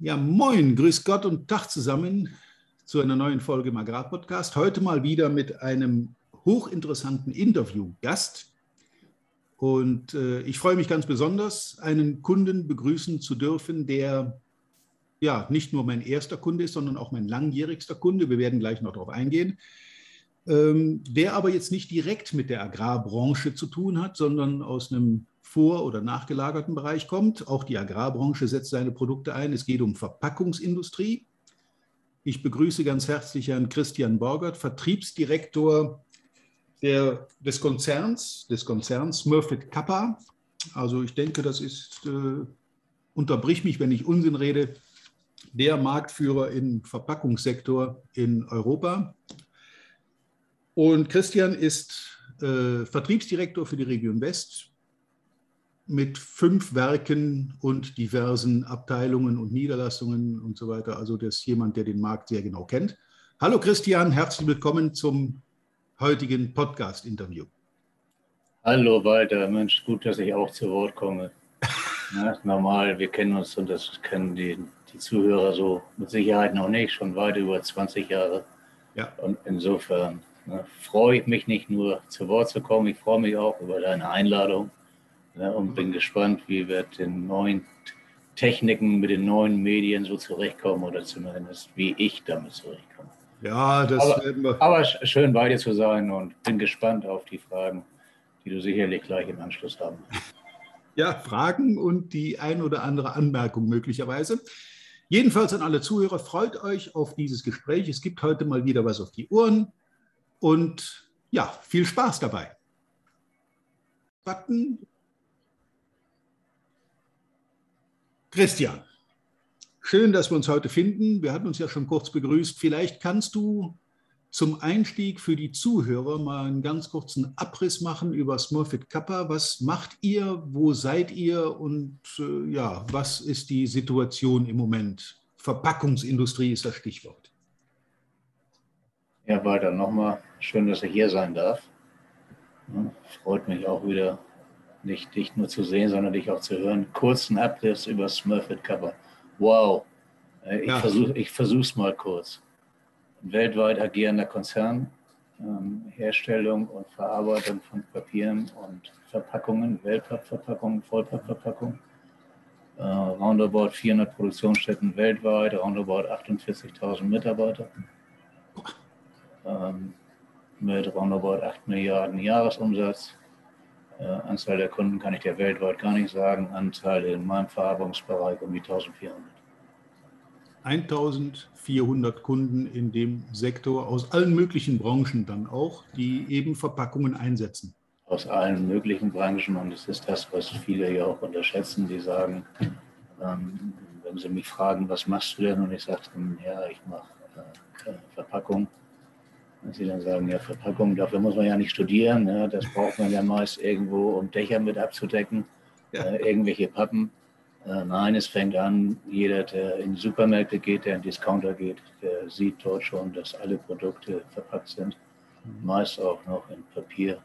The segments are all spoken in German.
Ja, moin, grüß Gott und Tag zusammen zu einer neuen Folge im Agrarpodcast. Heute mal wieder mit einem hochinteressanten Interviewgast. Und äh, ich freue mich ganz besonders, einen Kunden begrüßen zu dürfen, der ja nicht nur mein erster Kunde ist, sondern auch mein langjährigster Kunde. Wir werden gleich noch darauf eingehen. Ähm, der aber jetzt nicht direkt mit der Agrarbranche zu tun hat, sondern aus einem vor- oder nachgelagerten Bereich kommt. Auch die Agrarbranche setzt seine Produkte ein. Es geht um Verpackungsindustrie. Ich begrüße ganz herzlich Herrn Christian Borgert, Vertriebsdirektor der, des Konzerns, des Konzerns Smurfit Kappa. Also ich denke, das ist, äh, unterbrich mich, wenn ich Unsinn rede, der Marktführer im Verpackungssektor in Europa. Und Christian ist äh, Vertriebsdirektor für die Region West mit fünf Werken und diversen Abteilungen und Niederlassungen und so weiter. Also das ist jemand, der den Markt sehr genau kennt. Hallo Christian, herzlich willkommen zum heutigen Podcast-Interview. Hallo Walter, Mensch, gut, dass ich auch zu Wort komme. Ja, normal, wir kennen uns und das kennen die, die Zuhörer so mit Sicherheit noch nicht, schon weit über 20 Jahre. Ja. Und insofern ne, freue ich mich nicht nur zu Wort zu kommen, ich freue mich auch über deine Einladung ja, und bin gespannt, wie wir den neuen Techniken, mit den neuen Medien so zurechtkommen oder zumindest wie ich damit zurechtkomme. Ja, das aber, werden wir. Aber schön bei dir zu sein und bin gespannt auf die Fragen, die du sicherlich gleich im Anschluss haben wirst. Ja, Fragen und die ein oder andere Anmerkung möglicherweise. Jedenfalls an alle Zuhörer, freut euch auf dieses Gespräch. Es gibt heute mal wieder was auf die Ohren und ja, viel Spaß dabei. Button Christian, schön, dass wir uns heute finden. Wir hatten uns ja schon kurz begrüßt. Vielleicht kannst du zum Einstieg für die Zuhörer mal einen ganz kurzen Abriss machen über Smurfit Kappa. Was macht ihr? Wo seid ihr? Und äh, ja, was ist die Situation im Moment? Verpackungsindustrie ist das Stichwort. Ja, weiter nochmal. Schön, dass ich hier sein darf. Freut mich auch wieder, nicht dich nur zu sehen, sondern dich auch zu hören. Kurzen Abriss über Smurfit Cover. Wow. Äh, ich ja. versuche es mal kurz. Ein weltweit agierender Konzern, ähm, Herstellung und Verarbeitung von Papieren und Verpackungen, Wellpappverpackungen, Vollpappverpackungen. Äh, roundabout 400 Produktionsstätten weltweit, roundabout 48.000 Mitarbeiter. Ähm, mit roundabout 8 Milliarden Jahresumsatz äh, Anzahl der Kunden kann ich dir weltweit gar nicht sagen. Anzahl in meinem Verarbeitungsbereich um die 1400. 1400 Kunden in dem Sektor aus allen möglichen Branchen dann auch, die eben Verpackungen einsetzen. Aus allen möglichen Branchen und es ist das, was viele ja auch unterschätzen. Die sagen, ähm, wenn sie mich fragen, was machst du denn? Und ich sage, ja, ich mache äh, Verpackung wenn Sie dann sagen, ja, Verpackung, dafür muss man ja nicht studieren. Ja, das braucht man ja meist irgendwo, um Dächer mit abzudecken, ja. äh, irgendwelche Pappen. Äh, nein, es fängt an, jeder, der in die Supermärkte geht, der in Discounter geht, der sieht dort schon, dass alle Produkte verpackt sind. Mhm. Meist auch noch in Papier,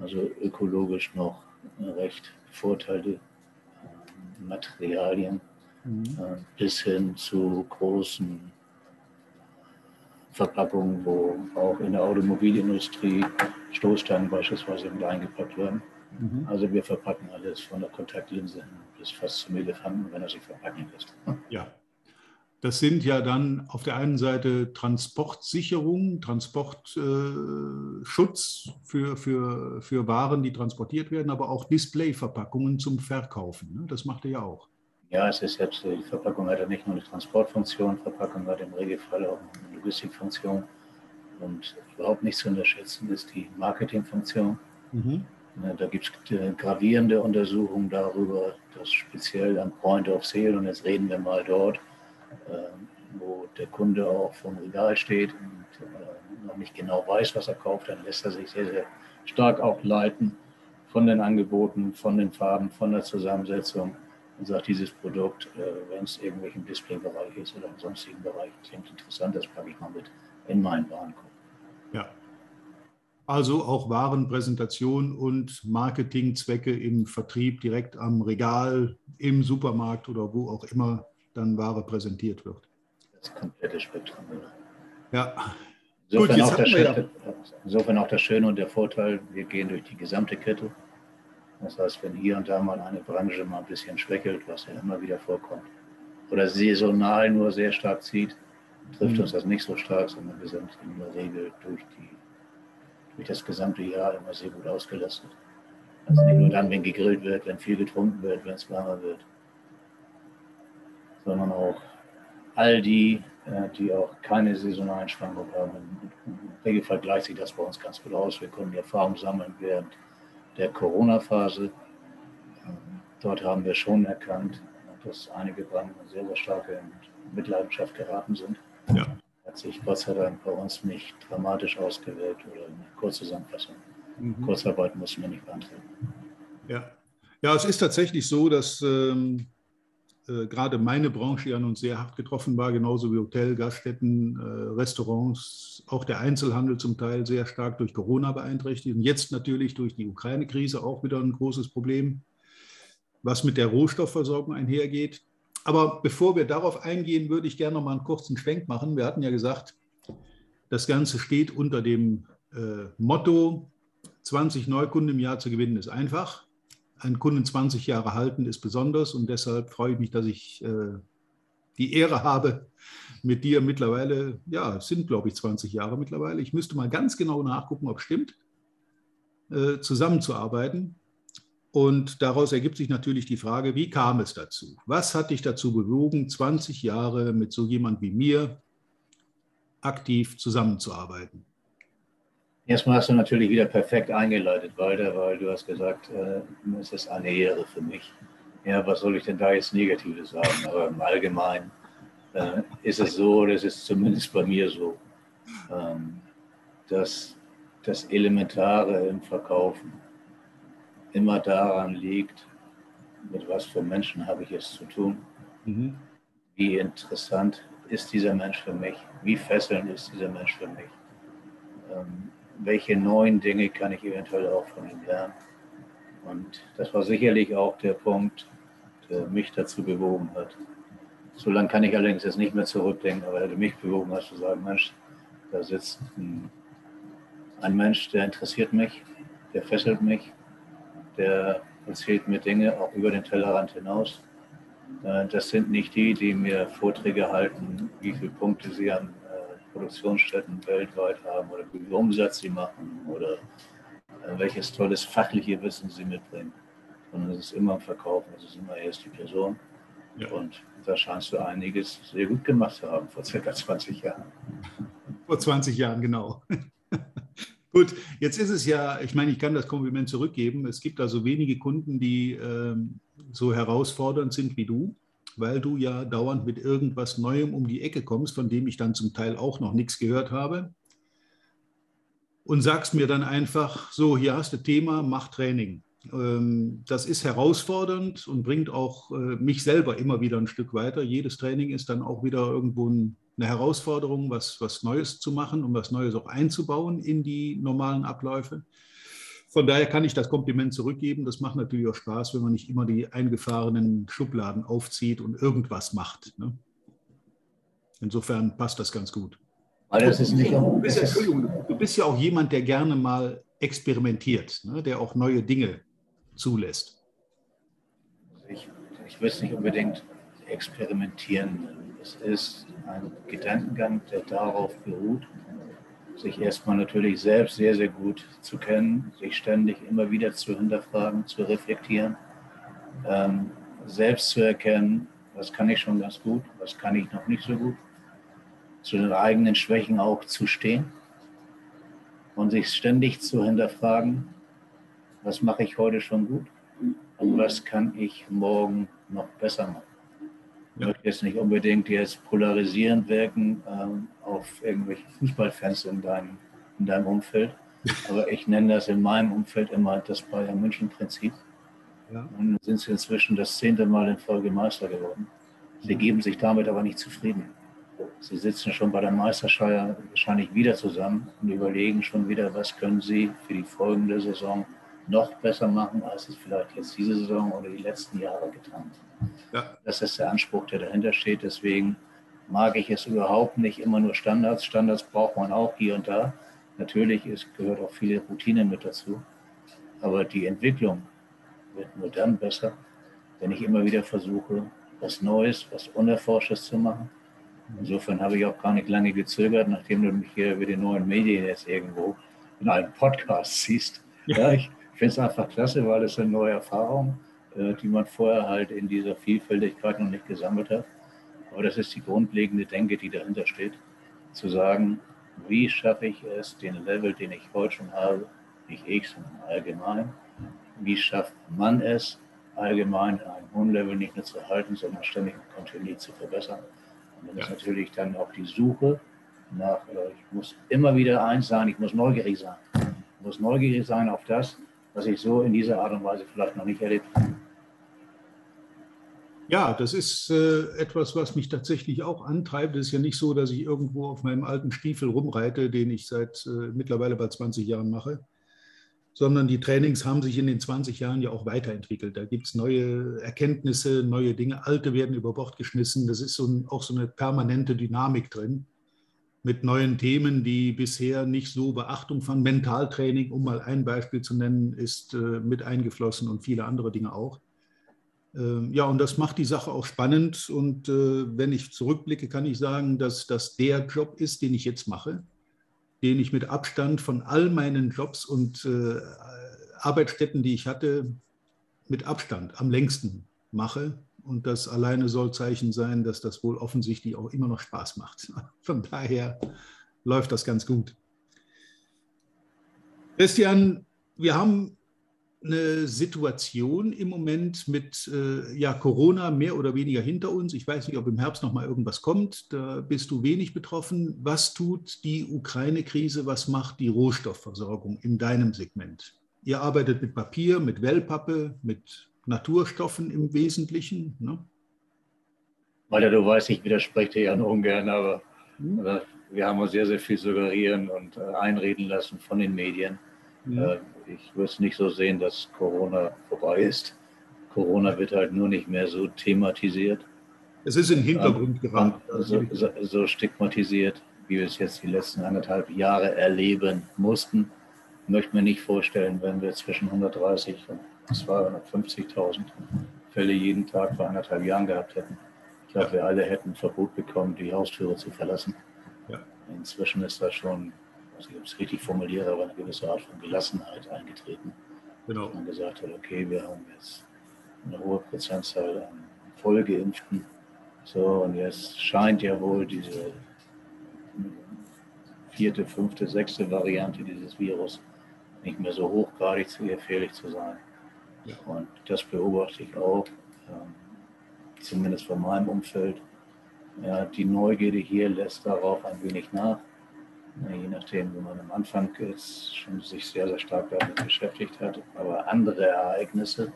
also ökologisch noch recht Vorteile, äh, Materialien, mhm. Äh, bis hin zu großen Verpackungen, wo auch in der Automobilindustrie Stoßstangen beispielsweise mit eingepackt werden. Mhm. Also wir verpacken alles von der Kontaktlinse bis fast zum Elefanten, wenn er sich verpacken lässt. Ja, das sind ja dann auf der einen Seite Transportsicherung, Transportschutz äh, für, für, für Waren, die transportiert werden, aber auch Displayverpackungen zum Verkaufen. Ne? Das macht er ja auch. Ja, es ist jetzt, die Verpackung hat ja nicht nur eine Transportfunktion, Verpackung hat im Regelfall auch eine Logistikfunktion. Und überhaupt nicht zu unterschätzen ist die Marketingfunktion. Mhm. Da gibt es äh, gravierende Untersuchungen darüber, dass speziell am Point of Sale, und jetzt reden wir mal dort, äh, wo der Kunde auch vom Regal steht und äh, noch nicht genau weiß, was er kauft, dann lässt er sich sehr, sehr stark auch leiten von den Angeboten, von den Farben, von der Zusammensetzung und sagt, dieses Produkt, äh, wenn es irgendwelchen Displaybereich ist oder im sonstigen Bereich, klingt interessant, das packe ich mal mit in meinen Warenkorb. Ja. Also auch Warenpräsentation und Marketingzwecke im Vertrieb direkt am Regal, im Supermarkt oder wo auch immer dann Ware präsentiert wird. Das komplette Spektrum. Ja. Insofern, Gut, auch das Schöne, ja. insofern auch das Schöne und der Vorteil, wir gehen durch die gesamte Kette. Das heißt, wenn hier und da mal eine Branche mal ein bisschen schwächelt, was ja immer wieder vorkommt, oder saisonal nur sehr stark zieht, trifft mhm. uns das nicht so stark, sondern wir sind in der Regel durch, die, durch das gesamte Jahr immer sehr gut ausgelastet. Also nicht nur dann, wenn gegrillt wird, wenn viel getrunken wird, wenn es warmer wird, sondern auch all die, äh, die auch keine saisonalen Schwankungen haben. Im Regelfall gleicht sich das bei uns ganz gut aus. Wir konnten die Erfahrung sammeln während der Corona-Phase. Ähm, dort haben wir schon erkannt, dass einige Banken sehr, sehr stark in Mitleidenschaft geraten sind. Ja. Hat sich Gott sei Dank bei uns nicht dramatisch ausgewirkt oder eine Kurzzusammenfassung. Mhm. Kurzarbeit mussten wir nicht beantragen. Ja. ja, es ist tatsächlich so, dass ähm, äh, gerade meine Branche ja nun sehr hart getroffen war, genauso wie Hotel, Gaststätten, äh, Restaurants, auch der Einzelhandel zum Teil sehr stark durch Corona beeinträchtigt und jetzt natürlich durch die Ukraine-Krise auch wieder ein großes Problem, was mit der Rohstoffversorgung einhergeht. Aber bevor wir darauf eingehen, würde ich gerne noch mal einen kurzen Schwenk machen. Wir hatten ja gesagt, das Ganze steht unter dem äh, Motto, 20 Neukunden im Jahr zu gewinnen ist einfach einen Kunden 20 Jahre halten ist besonders und deshalb freue ich mich, dass ich äh, die Ehre habe, mit dir mittlerweile, ja, es sind glaube ich 20 Jahre mittlerweile, ich müsste mal ganz genau nachgucken, ob es stimmt, äh, zusammenzuarbeiten. Und daraus ergibt sich natürlich die Frage, wie kam es dazu? Was hat dich dazu bewogen, 20 Jahre mit so jemand wie mir aktiv zusammenzuarbeiten? Erstmal hast du natürlich wieder perfekt eingeleitet, Walter, weil du hast gesagt, äh, es ist eine Ehre für mich. Ja, was soll ich denn da jetzt Negatives sagen? Aber im Allgemeinen äh, ist es so, das ist zumindest bei mir so, ähm, dass das Elementare im Verkaufen immer daran liegt, mit was für Menschen habe ich es zu tun. Mhm. Wie interessant ist dieser Mensch für mich? Wie fesselnd ist dieser Mensch für mich? Ähm, welche neuen Dinge kann ich eventuell auch von ihm lernen. Und das war sicherlich auch der Punkt, der mich dazu bewogen hat. So lange kann ich allerdings jetzt nicht mehr zurückdenken, aber er hätte mich bewogen hat zu sagen, Mensch, da sitzt ein, ein Mensch, der interessiert mich, der fesselt mich, der erzählt mir Dinge auch über den Tellerrand hinaus. Äh, das sind nicht die, die mir Vorträge halten, wie viele Punkte sie an Produktionsstätten weltweit haben oder wie viel Umsatz sie machen oder äh, welches tolles fachliche Wissen sie mitbringen. Sondern es ist immer im Verkaufen, es ist immer erst die Person. Ja. Und da scheinst du einiges sehr gut gemacht zu haben vor circa 20 Jahren. Vor 20 Jahren, genau. Gut, jetzt ist es ja, ich meine, ich kann das Kompliment zurückgeben. Es gibt also wenige Kunden, die ähm, so herausfordernd sind wie du weil du ja dauernd mit irgendwas Neuem um die Ecke kommst, von dem ich dann zum Teil auch noch nichts gehört habe. Und sagst mir dann einfach, so, hier hast du Thema, mach Training. Ähm, das ist herausfordernd und bringt auch äh, mich selber immer wieder ein Stück weiter. Jedes Training ist dann auch wieder irgendwo eine Herausforderung, was, was Neues zu machen und was Neues auch einzubauen in die normalen Abläufe. Von daher kann ich das Kompliment zurückgeben. Das macht natürlich auch Spaß, wenn man nicht immer die eingefahrenen Schubladen aufzieht und irgendwas macht. Ne? Insofern passt das ganz gut. Weil das ist nicht du, bist, Entschuldigung, du bist ja auch jemand, der gerne mal experimentiert, ne? der auch neue Dinge zulässt. Ich, ich will es nicht unbedingt experimentieren. Es ist ein Gedankengang, der darauf beruht, sich erstmal natürlich selbst sehr, sehr gut zu kennen, sich ständig immer wieder zu hinterfragen, zu reflektieren, ähm, selbst zu erkennen, was kann ich schon ganz gut, was kann ich noch nicht so gut, zu den eigenen Schwächen auch zu stehen und sich ständig zu hinterfragen, was mache ich heute schon gut und was kann ich morgen noch besser machen. Ich möchte jetzt nicht unbedingt jetzt polarisierend wirken ähm, auf irgendwelche Fußballfans in deinem, in deinem Umfeld, aber ich nenne das in meinem Umfeld immer das Bayern München Prinzip. Ja. Und sind sie inzwischen das zehnte Mal in Folge Meister geworden. Sie geben sich damit aber nicht zufrieden. Sie sitzen schon bei der Meisterscheier wahrscheinlich wieder zusammen und überlegen schon wieder, was können sie für die folgende Saison noch besser machen, als es vielleicht jetzt diese Saison oder die letzten Jahre getan haben. Ja. Das ist der Anspruch, der dahinter steht. Deswegen mag ich es überhaupt nicht immer nur Standards. Standards braucht man auch hier und da. Natürlich ist, gehört auch viele Routine mit dazu. Aber die Entwicklung wird nur dann besser, wenn ich immer wieder versuche, was Neues, was Unerforschtes zu machen. Insofern habe ich auch gar nicht lange gezögert, nachdem du mich hier über die neuen Medien jetzt irgendwo in einem Podcast siehst. Ja, ja ich finde es einfach klasse, weil es eine neue Erfahrung, äh, die man vorher halt in dieser Vielfältigkeit noch nicht gesammelt hat. Aber das ist die grundlegende Denke, die dahinter steht. Zu sagen, wie schaffe ich es, den Level, den ich heute schon habe, nicht ich, sondern allgemein, wie schafft man es, allgemein ein hohen Level nicht nur zu halten, sondern ständig und kontinuierlich zu verbessern. Und dann ja. ist natürlich dann auch die Suche nach, äh, ich muss immer wieder eins sein, ich muss neugierig sein. Ich muss neugierig sein auf das, was ich so in dieser Art und Weise vielleicht noch nicht erlebt habe. Ja, das ist äh, etwas, was mich tatsächlich auch antreibt. Es ist ja nicht so, dass ich irgendwo auf meinem alten Stiefel rumreite, den ich seit äh, mittlerweile bei 20 Jahren mache, sondern die Trainings haben sich in den 20 Jahren ja auch weiterentwickelt. Da gibt es neue Erkenntnisse, neue Dinge, alte werden über Bord geschmissen. Das ist so ein, auch so eine permanente Dynamik drin mit neuen Themen, die bisher nicht so Beachtung fanden. Mentaltraining, um mal ein Beispiel zu nennen, ist äh, mit eingeflossen und viele andere Dinge auch. Ähm, ja, und das macht die Sache auch spannend. Und äh, wenn ich zurückblicke, kann ich sagen, dass das der Job ist, den ich jetzt mache, den ich mit Abstand von all meinen Jobs und äh, Arbeitsstätten, die ich hatte, mit Abstand am längsten mache. Und das alleine soll Zeichen sein, dass das wohl offensichtlich auch immer noch Spaß macht. Von daher läuft das ganz gut. Christian, wir haben eine Situation im Moment mit äh, ja, Corona mehr oder weniger hinter uns. Ich weiß nicht, ob im Herbst noch mal irgendwas kommt. Da bist du wenig betroffen. Was tut die Ukraine-Krise? Was macht die Rohstoffversorgung in deinem Segment? Ihr arbeitet mit Papier, mit Wellpappe, mit Naturstoffen im Wesentlichen. Ne? Weil du weißt, ich widerspreche dir ja nur ungern, aber hm? wir haben uns sehr, sehr viel suggerieren und äh, einreden lassen von den Medien. Äh, ich würde es nicht so sehen, dass Corona vorbei ist. Corona wird halt nur nicht mehr so thematisiert. Es ist im Hintergrund geraten. So, so, so, stigmatisiert, wie wir es jetzt die letzten anderthalb Jahre erleben mussten. Ich möchte mir nicht vorstellen, wenn wir zwischen 130 und 250.000 Fälle jeden Tag vor anderthalb Jahren gehabt hätten. Ich glaube, wir alle hätten ein Verbot bekommen, die Haustüre zu verlassen. Ja. Inzwischen ist das schon weiß nicht, ob ich es richtig formuliere, aber eine gewisse Art von Gelassenheit eingetreten. Genau. Dass man gesagt hat, okay, wir haben jetzt eine hohe Prozentzahl an Vollgeimpften. So, und jetzt scheint ja wohl diese vierte, fünfte, sechste Variante dieses Virus nicht mehr so hochgradig zu gefährlich zu sein. Und das beobachte ich auch, ähm, zumindest von meinem Umfeld. Ja, die Neugierde hier lässt darauf ein wenig nach je nachdem, wo man am Anfang ist, schon sich sehr, sehr stark damit beschäftigt hat, aber andere Ereignisse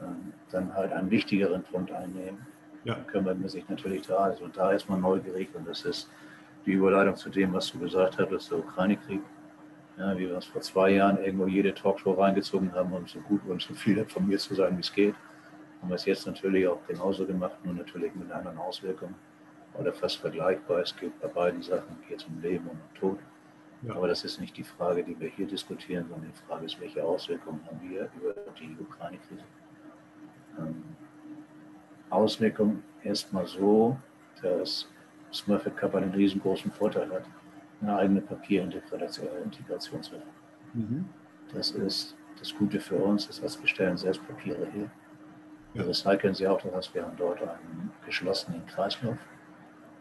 ähm, dann halt einen wichtigeren Punkt einnehmen, ja. dann kümmert man sich natürlich da. Also da ist man neugierig und das ist die Überleitung zu dem, was du gesagt hast, der Ukraine-Krieg. Ja, wie wir uns vor zwei Jahren irgendwo jede Talkshow reingezogen haben, um so gut und so viel informiert zu sein, wie es geht. Haben wir es jetzt natürlich auch genauso gemacht, nur natürlich mit anderen Auswirkungen oder fast vergleichbar. Es geht bei beiden Sachen geht um Leben und um Tod. Ja. Aber das ist nicht die Frage, die wir hier diskutieren, sondern die Frage ist, welche Auswirkungen haben wir über die Ukraine-Krise. Ähm, Auswirkungen erstmal so, dass Smurfit Cup einen riesengroßen Vorteil hat, eine eigene Papierintegrationswelt. Mhm. Das ist das Gute für uns, das heißt, wir stellen selbst Papiere her. Wir recyceln sie auch, das heißt, wir haben dort einen geschlossenen Kreislauf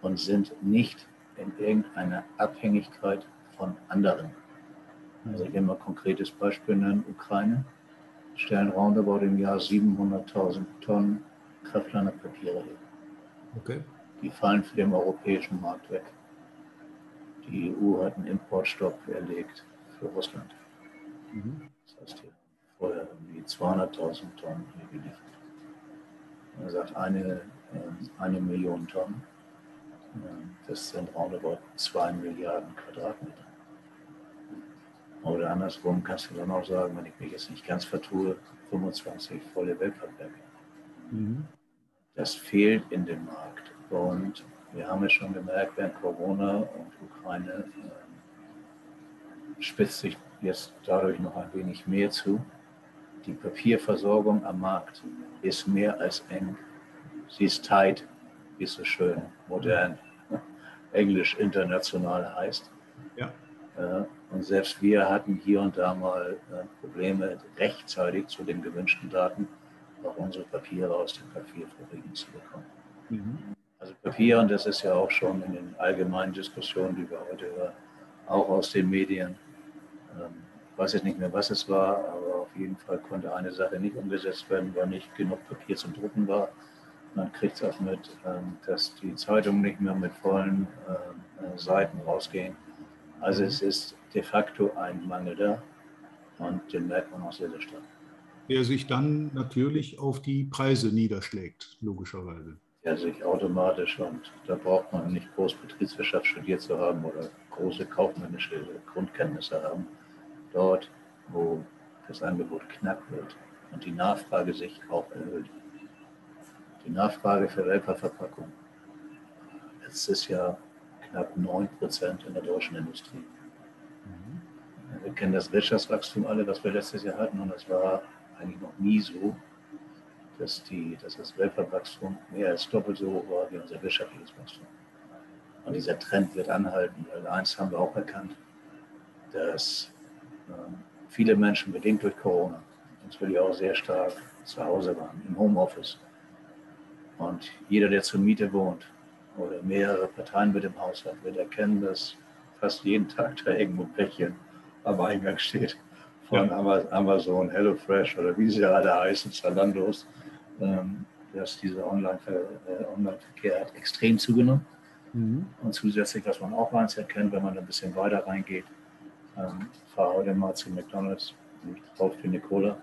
und sind nicht in irgendeiner Abhängigkeit von anderen. Also ich will mal ein konkretes Beispiel nennen, Ukraine stellen roundabout im Jahr 700.000 Tonnen Kraftlanerpapiere her. Okay. Die fallen für den europäischen Markt weg. Die EU hat einen Importstopp erlegt für Russland. Mhm. Das heißt, hier vorher irgendwie 200.000 Tonnen hier geliefert. Man sagt eine, ähm, eine Million Tonnen. Das sind roundabout 2 Milliarden Quadratmeter. Oder andersrum kannst du dann auch sagen, wenn ich mich jetzt nicht ganz vertue, 25 volle Weltkraftwerke. Mhm. Das fehlt in dem Markt. Und wir haben es schon gemerkt, während Corona und Ukraine äh, spitzt sich jetzt dadurch noch ein wenig mehr zu. Die Papierversorgung am Markt ist mehr als eng. Sie ist tight, wie es so schön modern, englisch international heißt. Ja. Äh, und selbst wir hatten hier und da mal äh, Probleme, rechtzeitig zu den gewünschten Daten auch unsere Papiere aus den Papierfabriken zu bekommen. Mhm. Papier, und das ist ja auch schon in den allgemeinen Diskussionen, die wir heute hören, auch aus den Medien. Ähm, ich weiß jetzt nicht mehr, was es war, aber auf jeden Fall konnte eine Sache nicht umgesetzt werden, weil nicht genug Papier zum Drucken war. Man kriegt es auch mit, ähm, dass die Zeitungen nicht mehr mit vollen ähm, äh, Seiten rausgehen. Also es ist de facto ein Mangel da und den merkt man auch sehr, sehr stark. Der sich dann natürlich auf die Preise niederschlägt, logischerweise. Ja, sich automatisch und da braucht man nicht groß Betriebswirtschaft studiert zu haben oder große kaufmännische Grundkenntnisse haben. Dort, wo das Angebot knapp wird und die Nachfrage sich auch erhöht. Die Nachfrage für Wellpappverpackung. Es ist ja knapp 9 Prozent in der deutschen Industrie. Mhm. Wir kennen das Wirtschaftswachstum alle, was wir letztes Jahr hatten, und es war eigentlich noch nie so, dass, die, dass das Weltwachstum mehr als doppelt so hoch war wie unser wirtschaftliches Wachstum. Und dieser Trend wird anhalten, weil eins haben wir auch erkannt, dass äh, viele Menschen bedingt durch Corona natürlich auch sehr stark zu Hause waren, im Homeoffice. Und jeder, der zur Miete wohnt, oder mehrere Parteien mit dem Haushalt wird erkennen, dass fast jeden Tag da irgendwo ein Päckchen am Eingang steht. Von ja. Amazon, HelloFresh oder wie sie alle heißen, Zalandos, dass dieser äh, Online-Verkehr Online hat extrem zugenommen. Mhm. Und zusätzlich, was man auch eins erkennt, wenn man ein bisschen weiter reingeht, ähm, fahre heute mal zu McDonalds, ich kaufe dir eine Cola.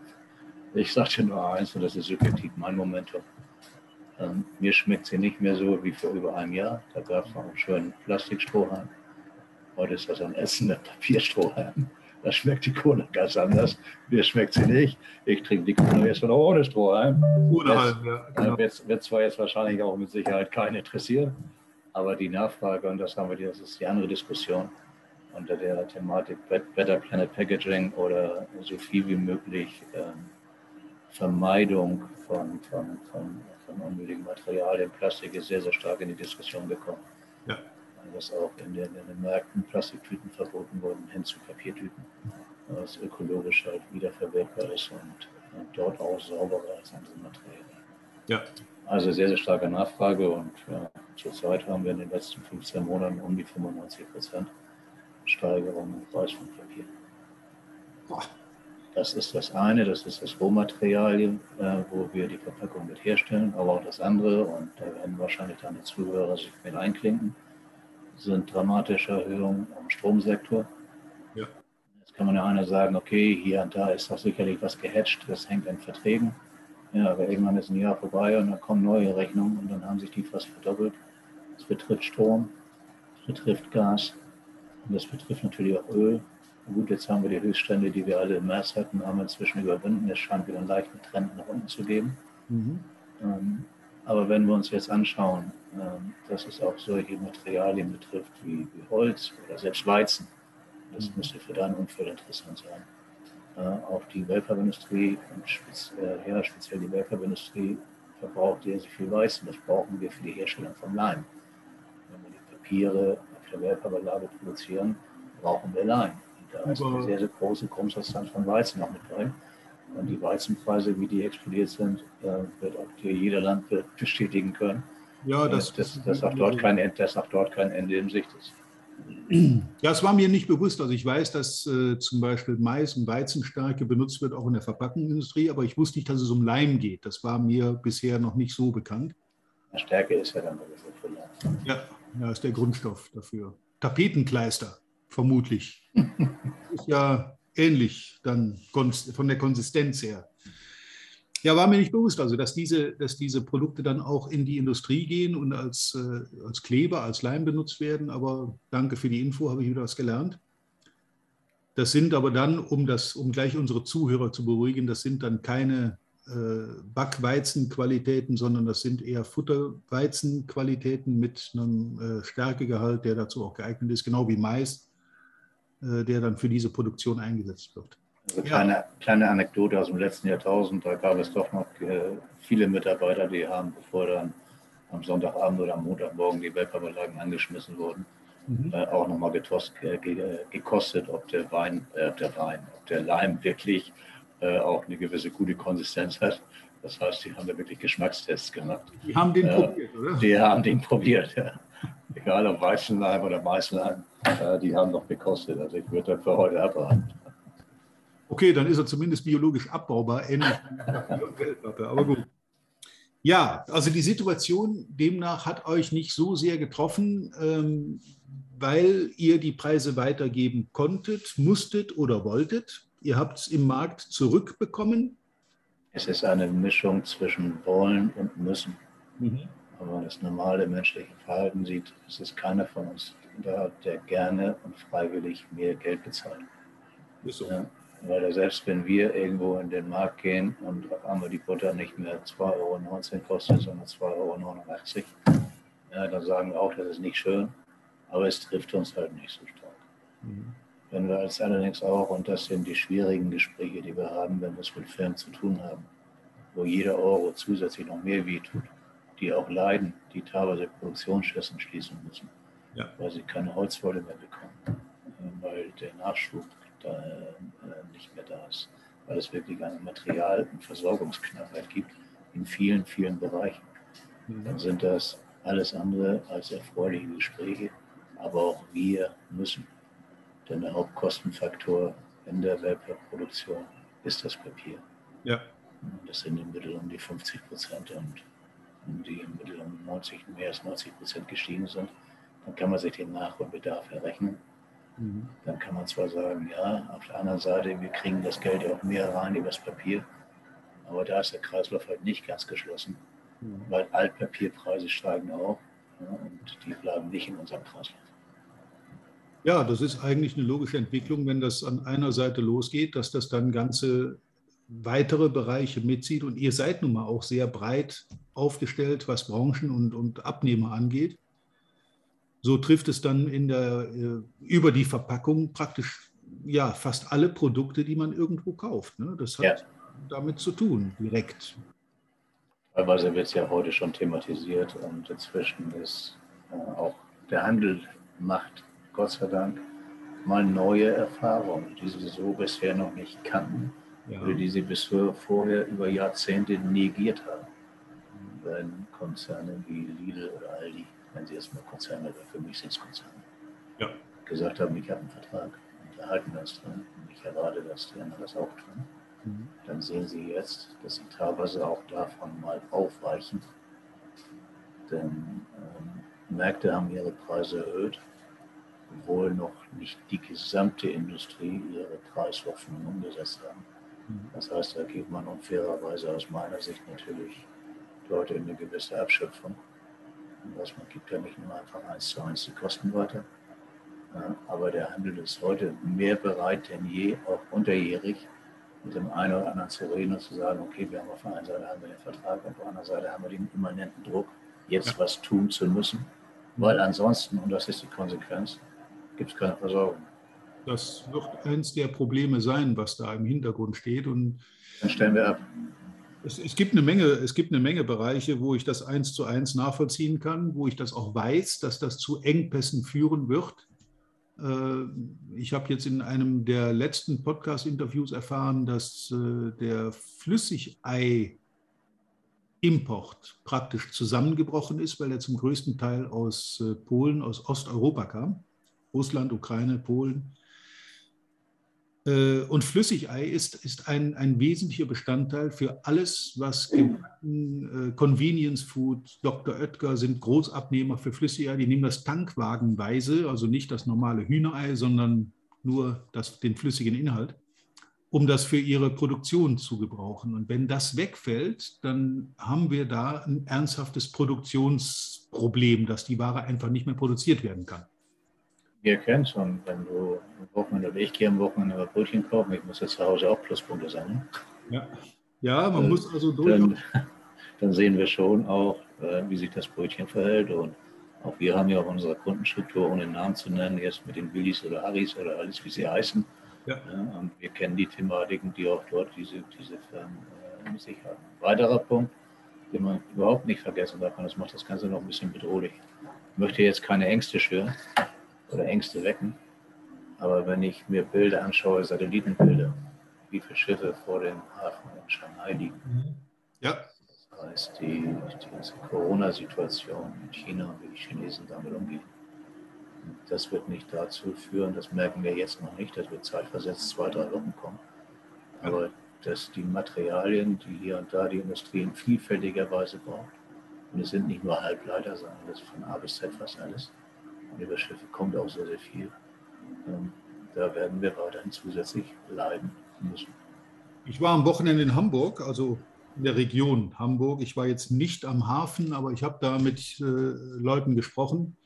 Ich sage dir nur eins, und das ist subjektiv mein Momentum. Ähm, mir schmeckt sie nicht mehr so wie vor über einem Jahr. Da gab es noch einen schönen Plastikstrohhalm. Heute ist das ein essender Papierstrohhalm. Da schmeckt die Cola ganz anders. Mir schmeckt sie nicht. Ich trinke die Cola jetzt noch ohne Strohhalm. Ohne Halm, ja. Genau. Wird, wird zwar jetzt wahrscheinlich auch mit Sicherheit keinen interessieren, aber die Nachfrage, und das haben wir, das ist die andere Diskussion, unter der Thematik Better Planet Packaging oder so viel wie möglich ähm, Vermeidung von, von, von von unnötigen Materialien. Plastik ist sehr, sehr stark in die Diskussion gekommen. Ja. Dass auch in den, in den Märkten Plastiktüten verboten wurden, hin zu Papiertüten, was ökologisch halt wiederverwertbar ist und, und dort auch sauberer als andere Materialien. Ja. Also sehr, sehr starke Nachfrage und ja, zurzeit haben wir in den letzten 15 Monaten um die 95 Prozent Steigerung im Preis von Papier. Boah. Das ist das eine, das ist das Rohmaterial, äh, wo wir die Verpackung mit herstellen, aber auch das andere, und da werden wahrscheinlich dann die Zuhörer sich mit einklinken, sind dramatische Erhöhungen im Stromsektor. Ja. Jetzt kann man ja einer sagen, okay, hier und da ist doch sicherlich was gehatcht, das hängt an Verträgen. Ja, aber irgendwann ist ein Jahr vorbei und dann kommen neue Rechnungen und dann haben sich die fast verdoppelt. Das betrifft Strom, das betrifft Gas und das betrifft natürlich auch Öl Gut, jetzt haben wir die Höchststände, die wir alle im März hatten, haben wir inzwischen überwunden. Es scheint wieder einen leichten Trend nach unten zu geben. Mhm. Ähm, aber wenn wir uns jetzt anschauen, ähm, dass es auch solche Materialien betrifft wie, Holz oder selbst Weizen, das mhm. müsste für dein Umfeld interessant sein. Äh, auch die Wellpappindustrie, äh, ja, speziell die Wellpappindustrie, verbraucht sehr, sehr viel Weizen. Das brauchen wir für die Herstellung vom Leim. Wenn wir die Papiere auf der Wellpapperlage produzieren, brauchen wir Leim. Da ist eine sehr, sehr große Grundsubstanz von Weizen noch mit drin. Und die Weizenpreise, wie die explodiert sind, äh, wird auch hier jeder Landwirt bestätigen können. Ja, das, dass, dass, auch dort kein, dass auch dort kein Ende in Sicht ist. Ja, es war mir nicht bewusst. Also ich weiß, dass äh, zum Beispiel Mais- und Weizenstärke benutzt wird, auch in der Verpackungsindustrie, aber ich wusste nicht, dass es um Leim geht. Das war mir bisher noch nicht so bekannt. Stärke ist ja dann für Leim. Ja, ja, ist der Grundstoff dafür. Tapetenkleister vermutlich. Ist ja ähnlich dann von der Konsistenz her. Ja, war mir nicht bewusst, also dass diese, dass diese Produkte dann auch in die Industrie gehen und als, äh, als Kleber, als Leim benutzt werden. Aber danke für die Info, habe ich wieder was gelernt. Das sind aber dann, um, das, um gleich unsere Zuhörer zu beruhigen, das sind dann keine Backweizenqualitäten, sondern das sind eher Futterweizenqualitäten mit einem Stärkegehalt, der dazu auch geeignet ist, genau wie Mais, der dann für diese Produktion eingesetzt wird. Also kleine, ja. kleine Anekdote aus dem letzten Jahrtausend, da gab es doch noch viele Mitarbeiter, die haben, bevor dann am Sonntagabend oder am Montagmorgen die Weltpapallagen angeschmissen wurden, mhm. äh, auch nochmal äh, gekostet, ob der Wein, äh, der Wein, ob der Leim wirklich äh, auch eine gewisse gute Konsistenz hat. Das heißt, die haben da wirklich Geschmackstests gemacht. Die haben den äh, probiert, oder? Die haben den probiert, ja. Egal ob Weizenleim oder Maisleim, äh, die haben noch gekostet. Also ich würde für heute abraten. Okay, dann ist er zumindest biologisch abbaubar, ähnlich wie aber gut. Ja, also die Situation demnach hat euch nicht so sehr getroffen, ähm, weil ihr die Preise weitergeben konntet, musstet oder wolltet. Ihr habt es im Markt zurückbekommen. Es ist eine Mischung zwischen wollen und müssen. Mhm. Wenn man das normale menschliche Verhalten sieht, ist es keiner von uns da, der gerne und freiwillig mehr Geld bezahlt. Ist so. Ja. Weil selbst wenn wir irgendwo in den Markt gehen und auf einmal die Butter nicht mehr 2,19 Euro kostet, sondern 2,89 Euro, ja, dann sagen wir auch, das ist nicht schön, aber es trifft uns halt nicht so stark. Mhm. Wenn wir als allerdings auch, und das sind die schwierigen Gespräche, die wir haben, wenn wir es mit Firmen zu tun haben, wo jeder Euro zusätzlich noch mehr wehtut, die auch leiden, die teilweise Produktionsschätzen schließen müssen, ja. weil sie keine Holzwolle mehr bekommen, weil der Nachschub da äh, nicht mehr da ist, weil es wirklich eine Material- und Versorgungsknappheit gibt in vielen, vielen Bereichen. Mhm. Dann sind das alles andere als erfreuliche Gespräche, aber auch wir müssen. Denn der Hauptkostenfaktor in der Weltproduktion ist das Papier. Ja. Das sind im Mittel um die 50 Prozent und die im Mittel um 90, mehr als 90 Prozent gestiegen sind. Dann kann man sich den Nach- und Bedarf errechnen. Mhm. Dann kann man zwar sagen, ja, auf der anderen Seite, wir kriegen das Geld ja auch mehr rein über das Papier, aber da ist der Kreislauf halt nicht ganz geschlossen, mhm. weil Altpapierpreise steigen auch ja, und die bleiben nicht in unserem Kreislauf. Ja, das ist eigentlich eine logische Entwicklung, wenn das an einer Seite losgeht, dass das dann ganze weitere Bereiche mitzieht. Und ihr seid nun mal auch sehr breit aufgestellt, was Branchen und, und Abnehmer angeht so trifft es dann in der, äh, über die Verpackung praktisch ja, fast alle Produkte, die man irgendwo kauft. Ne? Das hat ja. damit zu tun, direkt. Teilweise wird es ja heute schon thematisiert und inzwischen ist äh, auch der Handel macht, Gott sei Dank, mal neue Erfahrungen, die sie so bisher noch nicht kannten ja. oder die sie bisher vorher über Jahrzehnte negiert haben. Bei Konzernen wie Lidl oder Aldi wenn sie jetzt mal Konzerne oder für mich sind es Konzerne, ja. gesagt haben, ich habe einen Vertrag und wir halten das dran und ich erwarte, dass die anderen das auch tun, mhm. dann sehen sie jetzt, dass sie teilweise auch davon mal aufweichen. Denn ähm, Märkte haben ihre Preise erhöht, obwohl noch nicht die gesamte Industrie ihre Preishoffnung umgesetzt haben. Mhm. Das heißt, da geht man unfairerweise aus meiner Sicht natürlich Leute in eine gewisse Abschöpfung. Was man gibt ja nicht nur einfach eins zu eins die Kosten weiter. Aber der Handel ist heute mehr bereit denn je, auch unterjährig, mit dem einen oder anderen zu reden und zu sagen, okay, wir haben auf der einen Seite haben wir den Vertrag und auf der anderen Seite haben wir den immanenten Druck, jetzt was tun zu müssen. Weil ansonsten, und das ist die Konsequenz, gibt es keine Versorgung. Das wird eins der Probleme sein, was da im Hintergrund steht. Und dann stellen wir ab. Es, es, gibt eine Menge, es gibt eine Menge Bereiche, wo ich das eins zu eins nachvollziehen kann, wo ich das auch weiß, dass das zu Engpässen führen wird. Äh, ich habe jetzt in einem der letzten Podcast-Interviews erfahren, dass äh, der Flüssigei-Import praktisch zusammengebrochen ist, weil er zum größten Teil aus äh, Polen, aus Osteuropa kam. Russland, Ukraine, Polen. Äh, und Flüssigei ist, ist ein, ein wesentlicher Bestandteil für alles, was gebacken, äh, Convenience Food, Dr. Oetker sind Großabnehmer für Flüssigei. Die nehmen das tankwagenweise, also nicht das normale Hühnerei, sondern nur das, den flüssigen Inhalt, um das für ihre Produktion zu gebrauchen. Und wenn das wegfällt, dann haben wir da ein ernsthaftes Produktionsproblem, dass die Ware einfach nicht mehr produziert werden kann. Ihr kennt schon, wenn du am Wochenende oder ich gehe am Wochenende mal Brötchen kaufen, ich muss jetzt zu Hause auch Pluspunkte sammeln. Ja. Ja, man äh, muss also durch. Dann, dann, sehen wir schon auch, äh, wie sich das Brötchen verhält. Und auch wir haben ja auch unsere Kundenstruktur, ohne den Namen zu nennen, jetzt mit den Willis oder Harrys oder alles, wie sie heißen. Ja. ja und wir kennen die Thematiken, die auch dort diese, diese Firmen äh, mit sich haben. Weiterer Punkt, den man überhaupt nicht vergessen darf, und das macht das Ganze noch ein bisschen bedrohlich. Ich möchte jetzt keine Ängste schüren oder Ängste wecken, aber wenn ich mir Bilder anschaue, Satellitenbilder, wie viele Schiffe vor dem Hafen in Shanghai liegen. Mhm. Ja. Das heißt, die, die ganze Corona-Situation in China und wie die Chinesen damit umgehen. Das wird nicht dazu führen, das merken wir jetzt noch nicht, das wird zeitversetzt zwei, drei Wochen kommen. Aber dass die Materialien, die hier und da die Industrie in vielfältiger Weise braucht, und es sind nicht nur Halbleiter, sondern das ist von A bis Z fast alles. Über Schiffe kommt auch sehr, sehr viel. Ähm, da werden wir weiterhin zusätzlich leiden müssen. Ich war am Wochenende in Hamburg, also in der Region Hamburg. Ich war jetzt nicht am Hafen, aber ich habe da mit äh, Leuten gesprochen,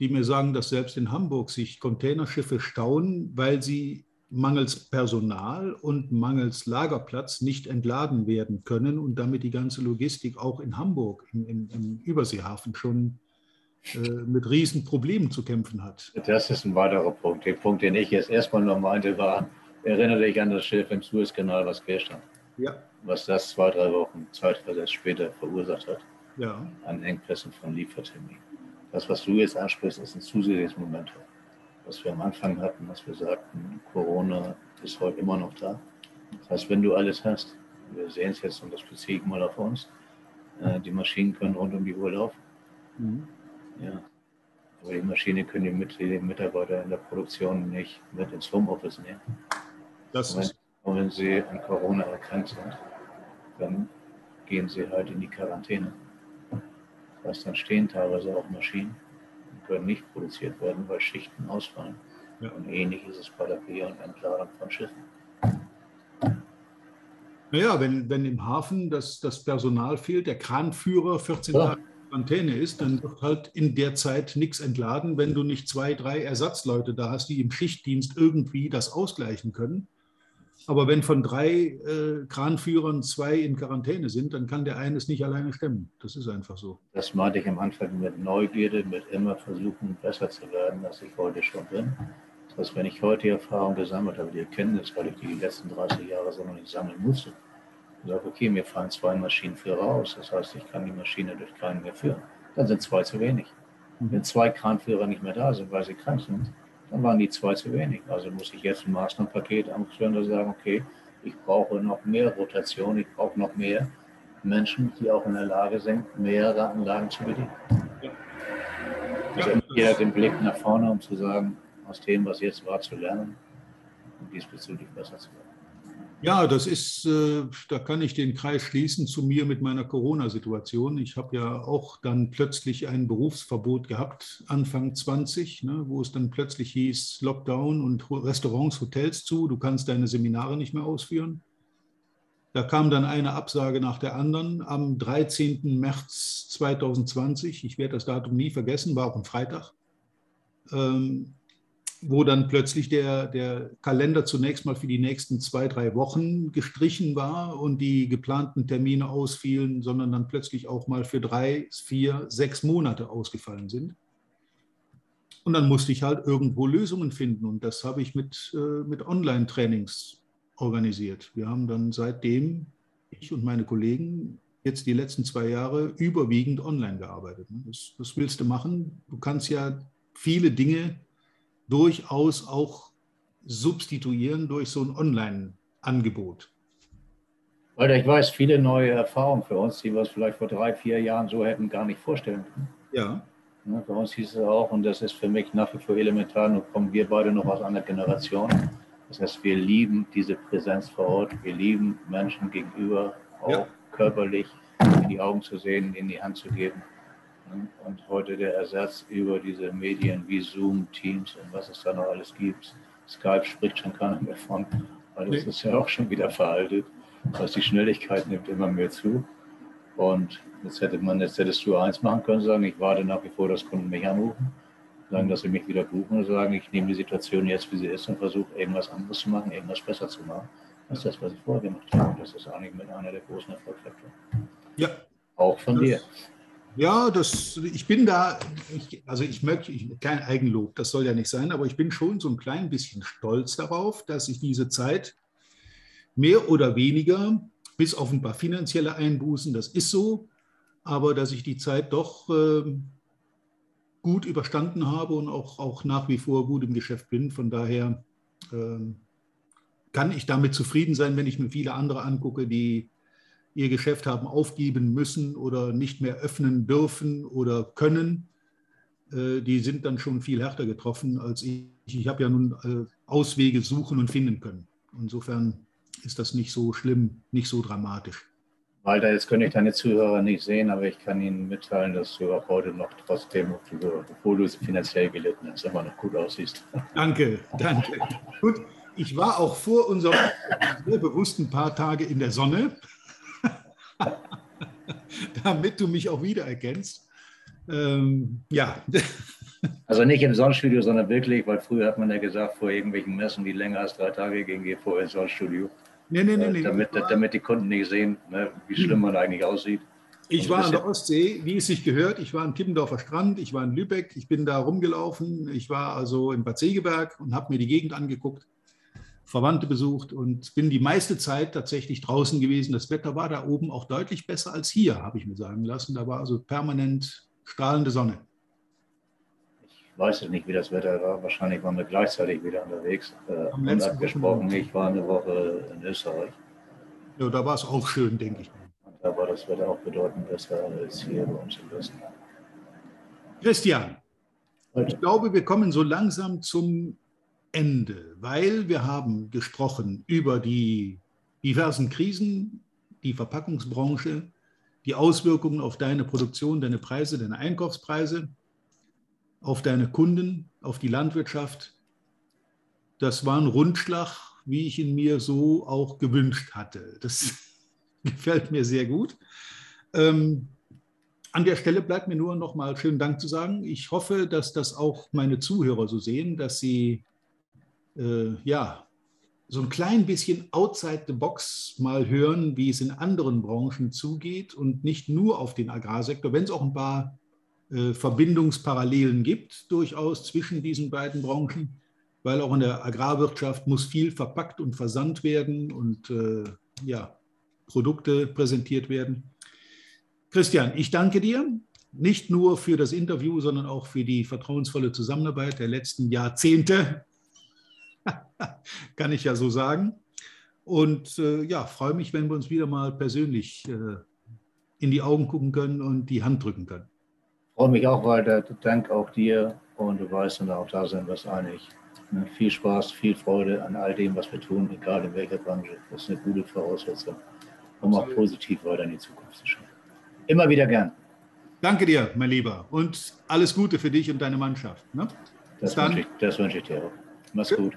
die mir sagen, dass selbst in Hamburg sich Containerschiffe stauen, weil sie mangels Personal und mangels Lagerplatz nicht entladen werden können und damit die ganze Logistik auch in Hamburg im, im, im Überseehafen schon mit Riesenproblemen zu kämpfen hat. Das ist ein weiterer Punkt. Der Punkt, den ich jetzt erstmal noch meinte, war, erinnere dich an das Schiff im Suezkanal, was quer stand. Ja. Was das zwei, drei Wochen zeitversetzt später verursacht hat. Ja. An Engpässen von Lieferterminen. Das, was du jetzt ansprichst, ist ein zusätzliches Moment was wir am Anfang hatten, was wir sagten, Corona ist heute immer noch da. Das heißt, wenn du alles hast, wir sehen es jetzt und das beziehe ich mal auf uns, äh, die Maschinen können rund um die Uhr laufen. Mhm. Ja. Aber die Maschine können die Mitarbeiter in der Produktion nicht mit ins Homeoffice nehmen. Das und, wenn, und wenn sie an Corona erkrankt sind, dann gehen sie halt in die Quarantäne. Das heißt, dann stehen teilweise auch Maschinen können nicht produziert werden, weil Schichten ausfallen. Ja. Und ähnlich ist es bei der Be- und Entladung von Schiffen. Naja, wenn, wenn im Hafen das, das Personal fehlt, der Kranführer 14 ja. Tage Quarantäne ist, dann wird halt in der Zeit nichts entladen, wenn du nicht zwei, drei Ersatzleute da hast, die im Schichtdienst irgendwie das ausgleichen können. Aber wenn von drei äh, Kranführern zwei in Quarantäne sind, dann kann der eine es nicht alleine stemmen. Das ist einfach so. Das meinte ich am Anfang mit Neugierde, mit immer versuchen, besser zu werden, als ich heute schon bin. Das heißt, wenn ich heute Erfahrung gesammelt habe, die Erkenntnis, weil ich die letzten 30 Jahre so noch nicht sammeln musste, und sage, okay, mir fallen zwei Maschinenführer aus. Das heißt, ich kann die Maschine durch keinen mehr führen. Dann sind zwei zu wenig. Mhm. Wenn zwei Kranführer nicht mehr da sind, weil sie krank sind, dann waren die zwei zu wenig. Also muss ich jetzt ein Maßnahmenpaket anführen und sagen, okay, ich brauche noch mehr Rotation, ich brauche noch mehr Menschen, die auch in der Lage sind, mehrere Anlagen zu bedienen. Ja. Also jeder den Blick nach vorne, um zu sagen, aus dem, was jetzt war, zu lernen und diesbezüglich besser zu werden. Ja, das ist, äh, da kann ich den Kreis schließen zu mir mit meiner Corona-Situation. Ich habe ja auch dann plötzlich ein Berufsverbot gehabt, Anfang 20, ne, wo es dann plötzlich hieß Lockdown und Restaurants, Hotels zu, du kannst deine Seminare nicht mehr ausführen. Da kam dann eine Absage nach der anderen am 13. März 2020. Ich werde das Datum nie vergessen, war auch ein Freitag. Ähm, wo dann plötzlich der, der Kalender zunächst mal für die nächsten zwei, drei Wochen gestrichen war und die geplanten Termine ausfielen, sondern dann plötzlich auch mal für drei, vier, sechs Monate ausgefallen sind. Und dann musste ich halt irgendwo Lösungen finden und das habe ich mit, äh, mit Online-Trainings organisiert. Wir haben dann seitdem, ich und meine Kollegen, jetzt die letzten zwei Jahre überwiegend online gearbeitet. Was, was willst du machen? Du kannst ja viele Dinge durchaus auch substituieren durch so ein Online-Angebot. Weil ich weiß, viele neue Erfahrungen für uns, die wir uns vielleicht vor drei, vier Jahren so hätten gar nicht vorstellen können. Ja. für uns hieß es auch, und das ist für mich nach wie vor elementar, nur kommen wir beide noch aus einer Generation. Das heißt, wir lieben diese Präsenz vor Ort, wir lieben Menschen gegenüber, auch ja. körperlich in die Augen zu sehen, in die Hand zu geben. Und heute der Ersatz über diese Medien wie Zoom, Teams und was es da noch alles gibt. Skype spricht schon keiner mehr von, weil das ist ja auch schon wieder veraltet. Das die Schnelligkeit nimmt immer mehr zu. Und jetzt hätte man, jetzt hättest du eins machen können, sagen, ich warte nach wie vor, dass Kunden mich anrufen, sagen, dass sie mich wieder buchen und sagen, ich nehme die Situation jetzt, wie sie ist und versuche irgendwas anderes zu machen, irgendwas besser zu machen. Das ist das, was ich vorher gemacht habe. Das ist eigentlich mit einer der großen Erfolgsfaktoren. Ja. Auch von das, dir. Ja, das, ich bin da, ich, also ich möchte, ich, kein Eigenlob, das soll ja nicht sein, aber ich bin schon so ein klein bisschen stolz darauf, dass ich diese Zeit mehr oder weniger, bis auf ein paar finanzielle Einbußen, das ist so, aber dass ich die Zeit doch äh, gut überstanden habe und auch, auch nach wie vor gut im Geschäft bin. Von daher äh, kann ich damit zufrieden sein, wenn ich mir viele andere angucke, die ihr Geschäft haben aufgeben müssen oder nicht mehr öffnen dürfen oder können. Äh, die sind dann schon viel härter getroffen als ich. Ich habe ja nun äh, Auswege suchen und finden können. Insofern ist das nicht so schlimm, nicht so dramatisch. Walter, jetzt können ich deine Zuhörer nicht sehen, aber ich kann Ihnen mitteilen, dass du auch heute noch trotzdem, obwohl du finanziell gelitten hast, immer noch gut aussiehst. Danke, danke. Gut, ich war auch vor unserem sehr bewussten paar Tage in der Sonne, damit du mich auch wiedererkennst. Ähm, ja. Also nicht im Sonnenstudio, sondern wirklich, weil früher hat man ja gesagt, vor irgendwelchen Messen, die länger als drei Tage gingen, geh vorher ins Sonnenstudio. Nee, nee, nee, nee. Damit, damit die Kunden nicht sehen, ne, wie schlimm man eigentlich aussieht. Ich also war an der Ostsee, wie es sich gehört. Ich war am Tippendorfer Strand, ich war in Lübeck, ich bin da rumgelaufen. Ich war also in Bad Segeberg und habe mir die Gegend angeguckt, Verwandte besucht und bin die meiste Zeit tatsächlich draußen gewesen. Das Wetter war da oben auch deutlich besser als hier, habe ich mir sagen lassen. Da war also permanent strahlende Sonne weiß ich nicht, wie das Wetter war. Wahrscheinlich waren wir gleichzeitig wieder unterwegs. Äh, abgesprochen, ich war eine Woche in Österreich. Ja, da war es auch schön, denke ich. Und da war das Wetter auch bedeutend besser als hier bei uns im Westen. Christian, ich glaube, wir kommen so langsam zum Ende, weil wir haben gesprochen über die diversen Krisen, die Verpackungsbranche, die Auswirkungen auf deine Produktion, deine Preise, deine Einkaufspreise auf deine Kunden, auf die Landwirtschaft. Das war ein Rundschlag, wie ich ihn mir so auch gewünscht hatte. Das gefällt mir sehr gut. Ähm, an der Stelle bleibt mir nur noch mal schönen Dank zu sagen. Ich hoffe, dass das auch meine Zuhörer so sehen, dass sie äh, ja so ein klein bisschen outside the box mal hören, wie es in anderen Branchen zugeht und nicht nur auf den Agrarsektor, wenn es auch ein paar äh, Verbindungsparallelen gibt, durchaus zwischen diesen beiden Branchen, weil auch in der Agrarwirtschaft muss viel verpackt und versandt werden und äh, ja, Produkte präsentiert werden. Christian, ich danke dir nicht nur für das Interview, sondern auch für die vertrauensvolle Zusammenarbeit der letzten Jahrzehnte, kann ich ja so sagen. Und äh, ja, freue mich, wenn wir uns wieder mal persönlich äh, in die Augen gucken können und die Hand drücken können freue mich auch weiter. Dank auch dir und du weißt, und auch da sind wir uns einig. Ne, viel Spaß, viel Freude an all dem, was wir tun, egal in welcher Branche. Das ist eine gute Voraussetzung, um auch positiv weiter in die Zukunft zu schauen. Immer wieder gern. Danke dir, mein Lieber, und alles Gute für dich und deine Mannschaft. Ne? Das, wünsche ich, das wünsche ich dir auch. Mach's gut.